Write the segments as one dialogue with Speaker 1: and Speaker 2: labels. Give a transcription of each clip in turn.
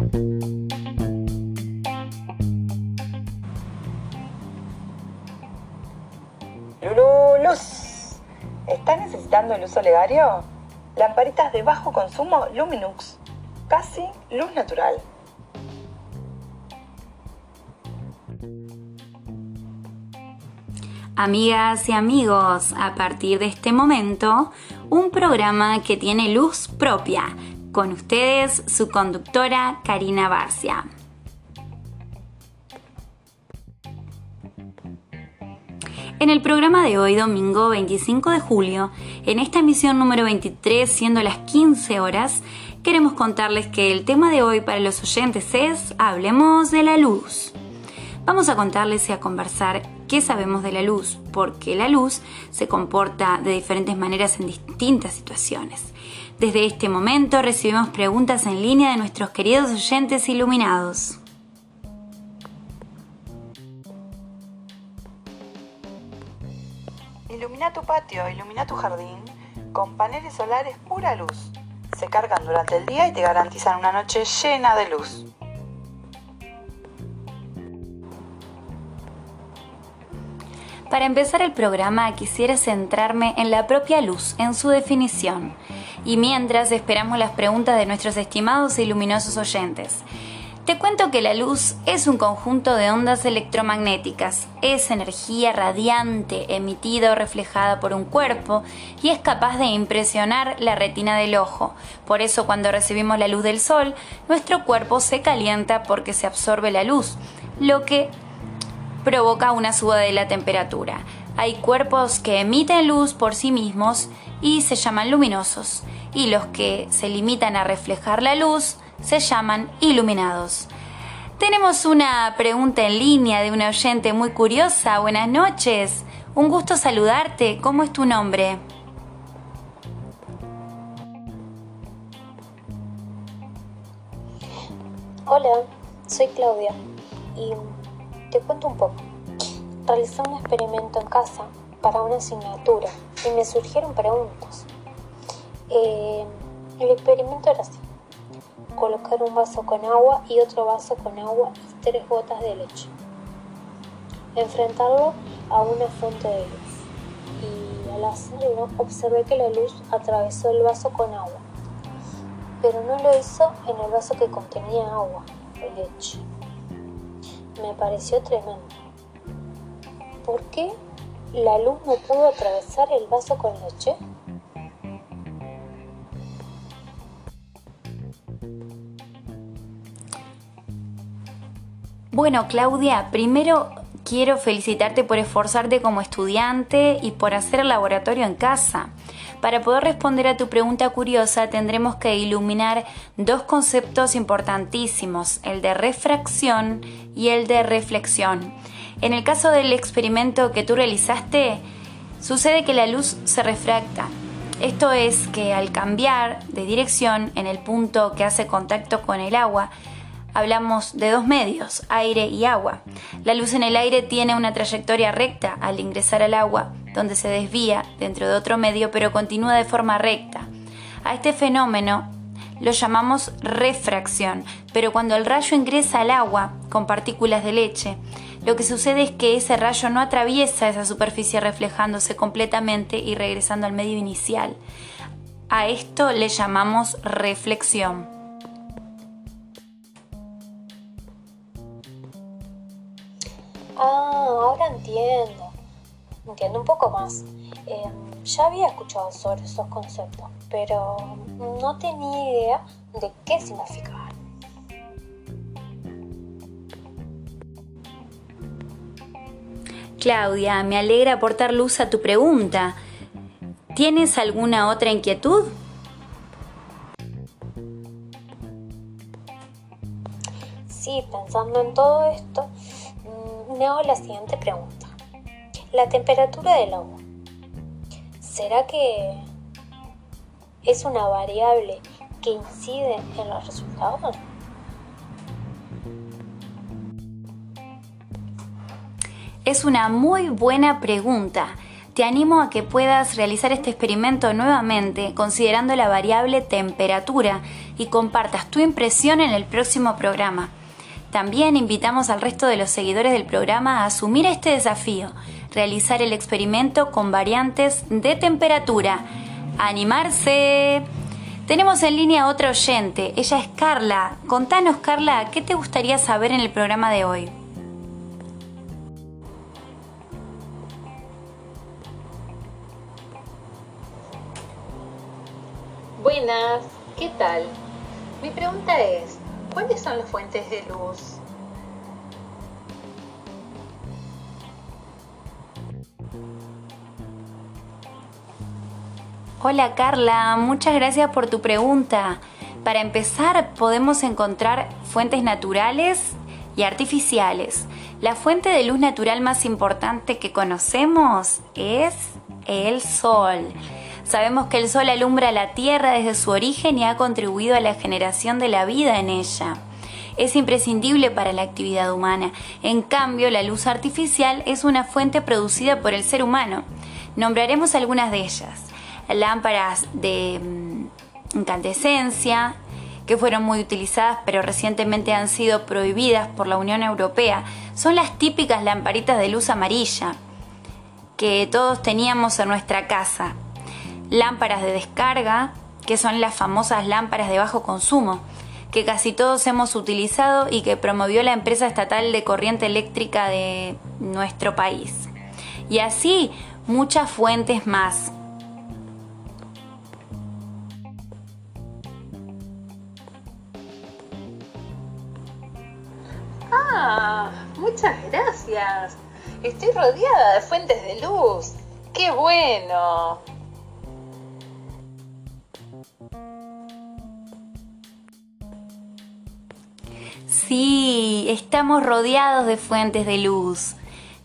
Speaker 1: Lulu, luz. ¿Estás necesitando luz oleario? Lamparitas de bajo consumo Luminux. Casi luz natural.
Speaker 2: Amigas y amigos, a partir de este momento, un programa que tiene luz propia. Con ustedes, su conductora Karina Barcia. En el programa de hoy, domingo 25 de julio, en esta emisión número 23, siendo las 15 horas, queremos contarles que el tema de hoy para los oyentes es Hablemos de la luz. Vamos a contarles y a conversar qué sabemos de la luz, porque la luz se comporta de diferentes maneras en distintas situaciones. Desde este momento recibimos preguntas en línea de nuestros queridos oyentes iluminados.
Speaker 1: Ilumina tu patio, ilumina tu jardín con paneles solares pura luz. Se cargan durante el día y te garantizan una noche llena de luz.
Speaker 2: Para empezar el programa quisiera centrarme en la propia luz, en su definición. Y mientras esperamos las preguntas de nuestros estimados e iluminosos oyentes. Te cuento que la luz es un conjunto de ondas electromagnéticas, es energía radiante emitida o reflejada por un cuerpo y es capaz de impresionar la retina del ojo. Por eso cuando recibimos la luz del sol, nuestro cuerpo se calienta porque se absorbe la luz, lo que provoca una suba de la temperatura. Hay cuerpos que emiten luz por sí mismos y se llaman luminosos, y los que se limitan a reflejar la luz se llaman iluminados. Tenemos una pregunta en línea de una oyente muy curiosa. Buenas noches. Un gusto saludarte. ¿Cómo es tu nombre?
Speaker 3: Hola, soy Claudia y te cuento un poco. Realicé un experimento en casa para una asignatura y me surgieron preguntas. Eh, el experimento era así colocar un vaso con agua y otro vaso con agua y tres gotas de leche. Enfrentarlo a una fuente de luz. Y al hacerlo observé que la luz atravesó el vaso con agua, pero no lo hizo en el vaso que contenía agua o leche. Me pareció tremendo. ¿Por qué la luz no pudo atravesar el vaso con leche?
Speaker 2: Bueno, Claudia, primero quiero felicitarte por esforzarte como estudiante y por hacer el laboratorio en casa. Para poder responder a tu pregunta curiosa tendremos que iluminar dos conceptos importantísimos, el de refracción y el de reflexión. En el caso del experimento que tú realizaste, sucede que la luz se refracta. Esto es que al cambiar de dirección en el punto que hace contacto con el agua, hablamos de dos medios, aire y agua. La luz en el aire tiene una trayectoria recta al ingresar al agua, donde se desvía dentro de otro medio pero continúa de forma recta. A este fenómeno lo llamamos refracción, pero cuando el rayo ingresa al agua con partículas de leche, lo que sucede es que ese rayo no atraviesa esa superficie reflejándose completamente y regresando al medio inicial. A esto le llamamos reflexión.
Speaker 3: Ah, ahora entiendo. Entiendo un poco más. Em, ya había escuchado sobre esos conceptos, pero no tenía idea de qué significaban.
Speaker 2: Claudia, me alegra aportar luz a tu pregunta. ¿Tienes alguna otra inquietud?
Speaker 3: Sí, pensando en todo esto, me hago la siguiente pregunta. La temperatura del agua. ¿Será que es una variable que incide en los resultados?
Speaker 2: Es una muy buena pregunta. Te animo a que puedas realizar este experimento nuevamente considerando la variable temperatura y compartas tu impresión en el próximo programa. También invitamos al resto de los seguidores del programa a asumir este desafío, realizar el experimento con variantes de temperatura. ¡Animarse! Tenemos en línea otra oyente, ella es Carla. Contanos, Carla, ¿qué te gustaría saber en el programa de hoy?
Speaker 4: ¿Qué tal? Mi pregunta es, ¿cuáles son las fuentes de luz?
Speaker 2: Hola Carla, muchas gracias por tu pregunta. Para empezar, podemos encontrar fuentes naturales y artificiales. La fuente de luz natural más importante que conocemos es el sol. Sabemos que el sol alumbra la Tierra desde su origen y ha contribuido a la generación de la vida en ella. Es imprescindible para la actividad humana. En cambio, la luz artificial es una fuente producida por el ser humano. Nombraremos algunas de ellas lámparas de mm, incandescencia, que fueron muy utilizadas pero recientemente han sido prohibidas por la Unión Europea, son las típicas lamparitas de luz amarilla que todos teníamos en nuestra casa. Lámparas de descarga, que son las famosas lámparas de bajo consumo, que casi todos hemos utilizado y que promovió la empresa estatal de corriente eléctrica de nuestro país. Y así muchas fuentes más.
Speaker 4: Ah, muchas gracias. Estoy rodeada de fuentes de luz. ¡Qué bueno!
Speaker 2: Sí, estamos rodeados de fuentes de luz.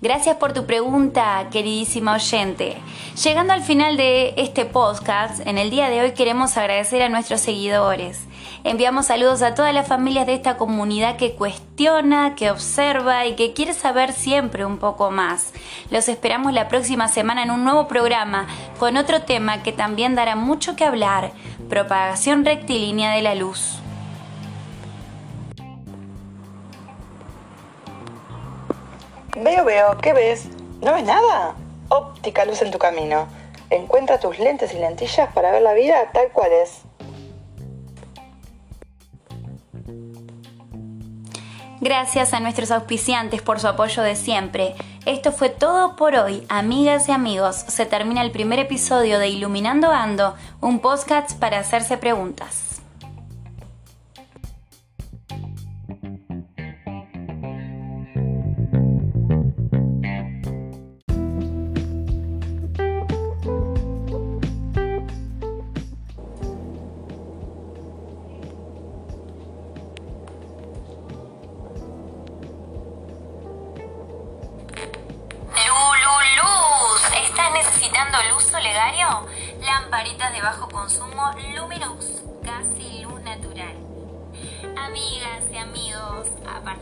Speaker 2: Gracias por tu pregunta, queridísima oyente. Llegando al final de este podcast, en el día de hoy queremos agradecer a nuestros seguidores Enviamos saludos a todas las familias de esta comunidad que cuestiona, que observa y que quiere saber siempre un poco más. Los esperamos la próxima semana en un nuevo programa con otro tema que también dará mucho que hablar, propagación rectilínea de la luz.
Speaker 1: Veo, veo, ¿qué ves? ¿No ves nada? Óptica luz en tu camino. Encuentra tus lentes y lentillas para ver la vida tal cual es.
Speaker 2: Gracias a nuestros auspiciantes por su apoyo de siempre. Esto fue todo por hoy, amigas y amigos. Se termina el primer episodio de Iluminando Ando, un podcast para hacerse preguntas.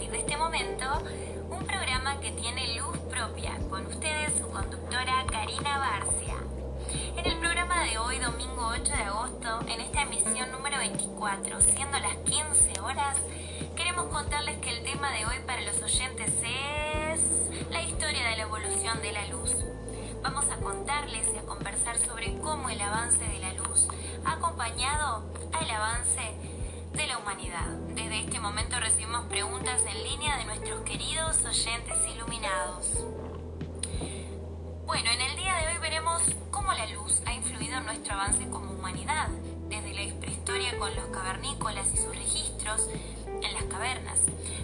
Speaker 2: Partir de este momento, un programa que tiene luz propia, con ustedes su conductora Karina Barcia. En el programa de hoy, domingo 8 de agosto, en esta emisión número 24, siendo las 15 horas, queremos contarles que el tema de hoy para los oyentes es la historia de la evolución de la luz vamos a contarles y a conversar sobre cómo el avance de la luz ha acompañado al avance de la humanidad. Desde este momento recibimos preguntas en línea de nuestros queridos oyentes iluminados. Bueno, en el día de hoy veremos cómo la luz ha influido en nuestro avance como humanidad, desde la prehistoria con los cavernícolas y sus registros en las cavernas,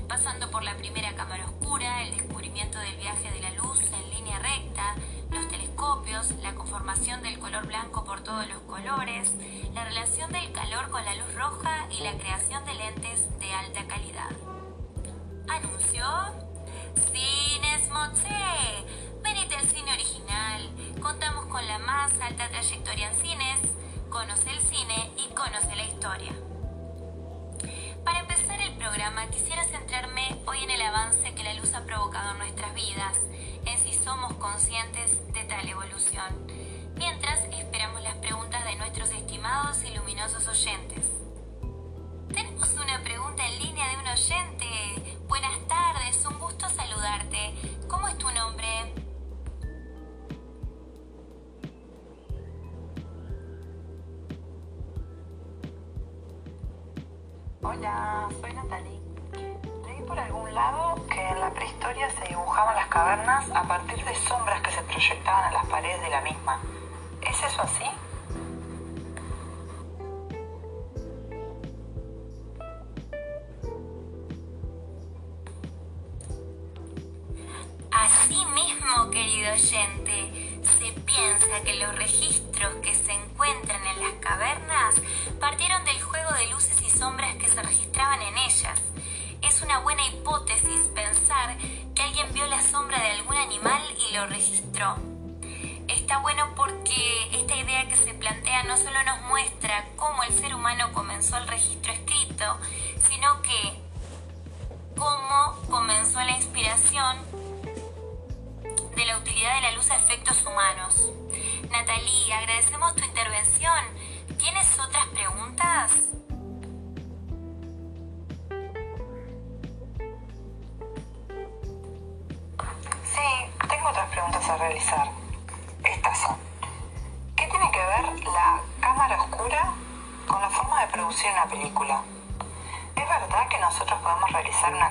Speaker 2: pasando por la primera cámara oscura, el descubrimiento del viaje de la luz en línea recta, los telescopios, la conformación del color blanco por todos los colores, la relación del calor con la luz roja y la creación de lentes de alta calidad. Anunció Cines Motse. Venite al cine original. Contamos con la más alta trayectoria en cines. Conoce el cine y conoce la historia. Para empezar el programa quisiera centrarme hoy en el avance que la luz ha provocado en nuestras vidas, en si somos conscientes de tal evolución. Mientras esperamos las preguntas de nuestros estimados y luminosos oyentes. Tenemos una pregunta en línea de un oyente. Buenas tardes, un gusto saludarte. ¿Cómo es tu nombre?
Speaker 1: Hola, soy Natalie. Leí por algún lado que en la prehistoria se dibujaban las cavernas a partir de sombras que se proyectaban en las paredes de la misma. ¿Es eso así?
Speaker 2: Así mismo, querido oyente, se piensa que los registros que se encuentran en las cavernas partieron del juego de luces y sombras que vio la sombra de algún animal y lo registró. Está bueno porque esta idea que se plantea no solo nos muestra cómo el ser humano comenzó el registro escrito, sino que cómo comenzó la inspiración de la utilidad de la luz a efectos humanos. Natalie, agradecemos tu intervención.
Speaker 1: Estas son. ¿Qué tiene que ver la cámara oscura con la forma de producir una película? ¿Es verdad que nosotros podemos realizar una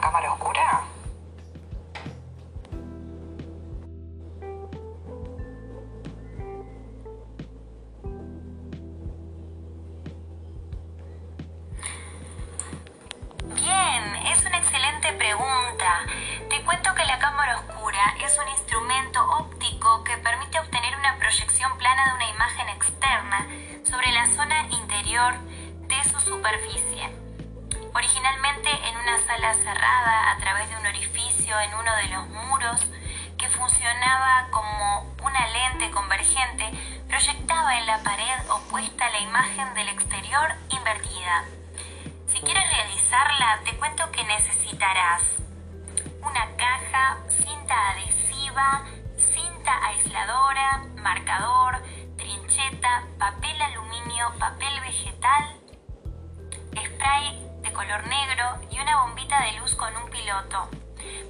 Speaker 2: color negro y una bombita de luz con un piloto.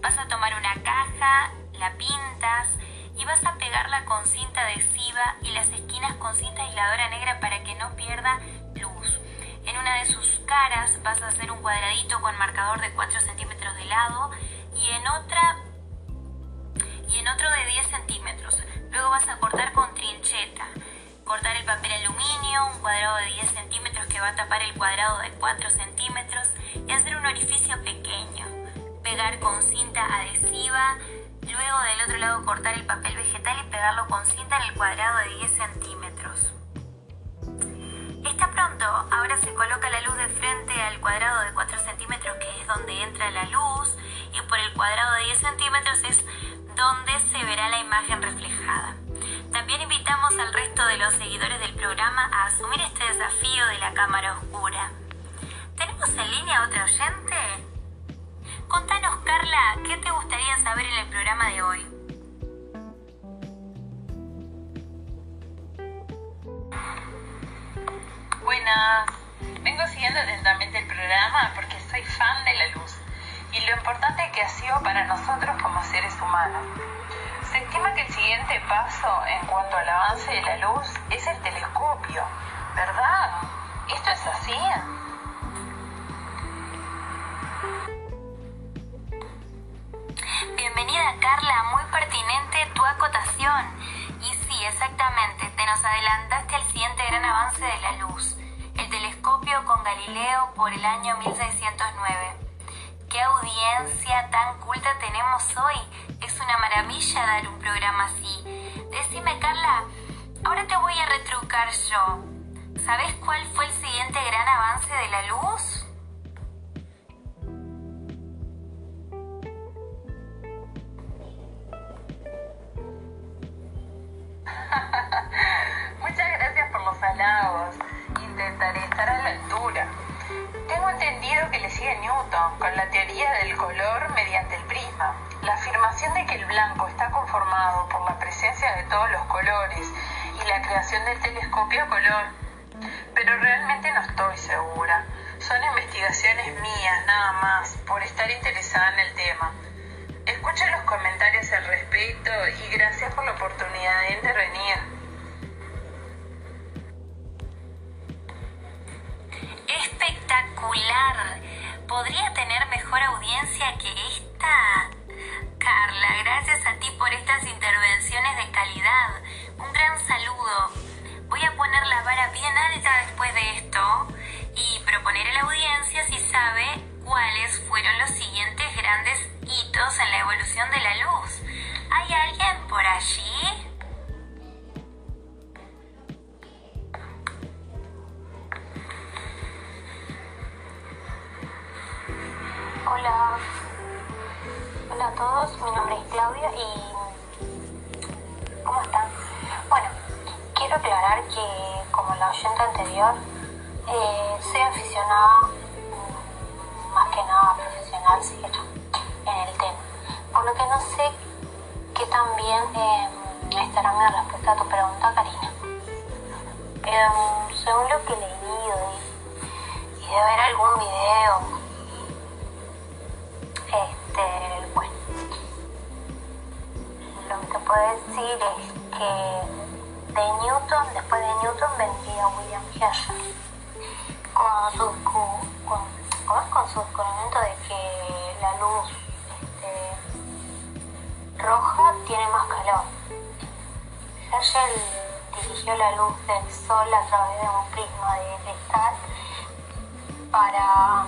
Speaker 2: Vas a tomar una caja, la pintas y vas a pegarla con cinta adhesiva y las esquinas con cinta aisladora negra para que no pierda luz. En una de sus caras vas a hacer un cuadradito con marcador de 4 centímetros de lado y en otra y en otro de 10 centímetros. Luego vas a cortar con trincheta. Cortar el papel aluminio, un cuadrado de 10 centímetros que va a tapar el cuadrado de 4 centímetros y hacer un orificio pequeño. Pegar con cinta adhesiva. Luego del otro lado cortar el papel vegetal y pegarlo con cinta en el cuadrado de 10 centímetros. Está pronto, ahora se coloca la luz de frente al cuadrado de 4 centímetros que es donde entra la luz y por el cuadrado de 10 centímetros es donde se verá la imagen reflejada. También invitamos al resto de los seguidores del programa a asumir este desafío de la cámara oscura. ¿Tenemos en línea otra oyente? Contanos, Carla, ¿qué te gustaría saber en el programa de hoy?
Speaker 4: Buenas. Vengo siguiendo atentamente el programa porque soy fan de la luz y lo importante que ha sido para nosotros como seres humanos. Estima que el siguiente paso en cuanto al avance de la luz es el telescopio, ¿verdad? ¿Esto es así?
Speaker 2: Bienvenida Carla, muy pertinente tu acotación. Y sí, exactamente, te nos adelantaste al siguiente gran avance de la luz, el telescopio con Galileo por el año 1609. ¡Qué audiencia tan culta tenemos hoy! Es una maravilla dar un programa así. Decime Carla, ahora te voy a retrucar yo. ¿Sabes cuál fue el siguiente gran avance de
Speaker 4: todos los colores y la creación del telescopio a color. Pero realmente no estoy segura. Son investigaciones mías nada más, por estar interesada en el tema. Escucho los comentarios al respecto y gracias por la oportunidad
Speaker 3: hola a todos, mi nombre es Claudia y ¿cómo están? Bueno, quiero aclarar que como la oyente anterior, eh, soy aficionada más que nada profesional sí, en el tema, por lo que no sé qué tan bien eh, estará mi respuesta a tu pregunta, Karina. Eh, según lo que he leído y de ver algún video puedo decir es que de Newton, después de Newton vendría William Herschel. Con su, con, con su descubrimiento de que la luz este, roja tiene más calor. Herschel dirigió la luz del sol a través de un prisma de cristal para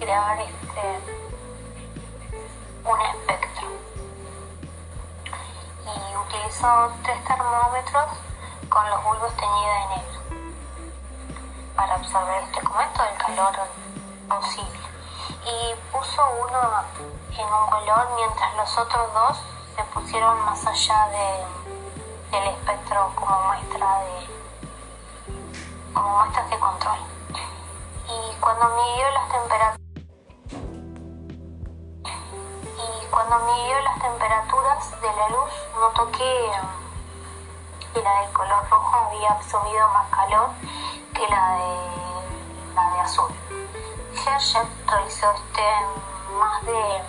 Speaker 3: crear este un espectro y utilizó tres termómetros con los bulbos teñidos de negro para observar este comento del calor posible. Y puso uno en un color mientras los otros dos se pusieron más allá de, del espectro como muestra de como muestras de control. Y cuando midió las temperaturas Cuando midió las temperaturas de la luz, notó que, la del color rojo había absorbido más calor que la de, la de azul. Herschel realizó este más de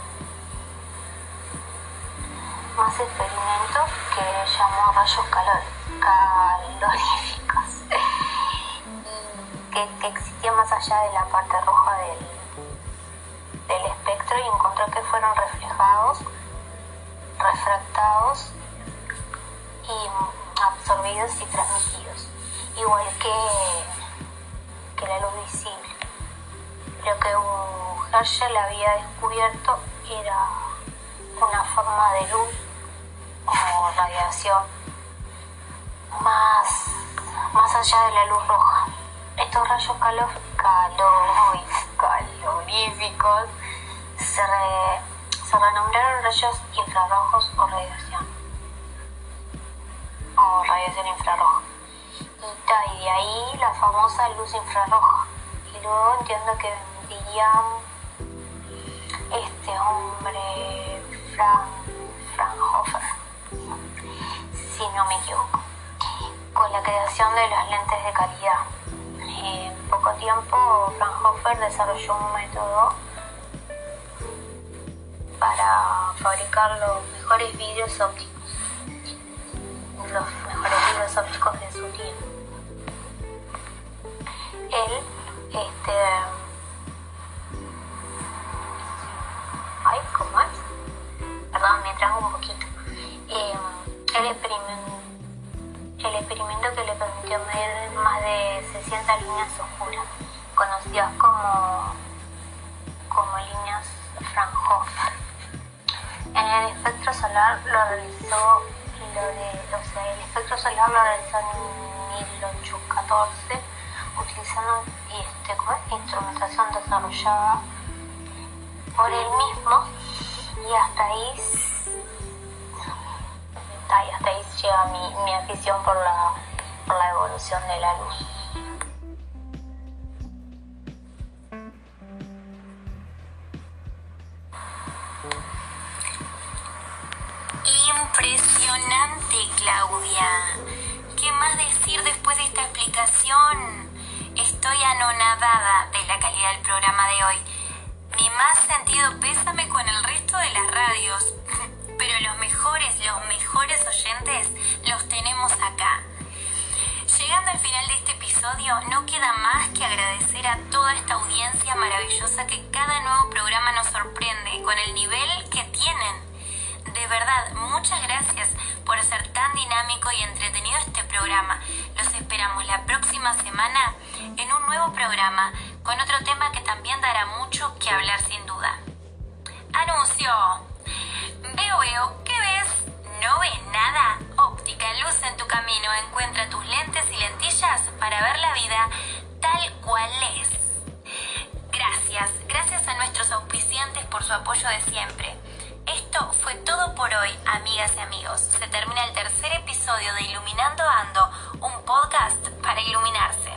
Speaker 3: más experimentos que llamó rayos calor, caloríficos, que, que existían más allá de la parte roja del Herschel había descubierto era una forma de luz o radiación más, más allá de la luz roja. Estos rayos calor, calor, caloríficos se, se renombraron rayos infrarrojos o radiación o radiación infrarroja y, de ahí la famosa luz infrarroja y luego entiendo que vendría este hombre Frank, Fraunhofer si no me equivoco. Con la creación de las lentes de calidad. En poco tiempo Fraunhofer desarrolló un método para fabricar los mejores vidrios ópticos, los mejores vidrios ópticos de su tiempo. Él, este, me trajo un poquito. Eh, él experimentó el experimento que le permitió medir más de 60 líneas oscuras, conocidas como, como líneas Fraunhofer. En el espectro solar lo realizó lo de, o sea, el espectro solar lo realizó en 1814 utilizando este, instrumentación desarrollada por él mismo y hasta ahí hasta ahí llega mi, mi afición por la, por la evolución de la luz.
Speaker 2: Impresionante, Claudia. ¿Qué más decir después de esta explicación? Estoy anonadada de la calidad del programa de hoy. Mi más sentido pésame con el resto de las radios pero los mejores, los mejores oyentes los tenemos acá. Llegando al final de este episodio, no queda más que agradecer a toda esta audiencia maravillosa que cada nuevo programa nos sorprende con el nivel que tienen. De verdad, muchas gracias por hacer tan dinámico y entretenido este programa. Los esperamos la próxima semana en un nuevo programa con otro tema que también dará mucho que hablar sin duda. Anuncio. Veo, veo, ¿qué ves? ¿No ves nada? Óptica Luz en tu camino. Encuentra tus lentes y lentillas para ver la vida tal cual es. Gracias, gracias a nuestros auspiciantes por su apoyo de siempre. Esto fue todo por hoy, amigas y amigos. Se termina el tercer episodio de Iluminando Ando, un podcast para iluminarse.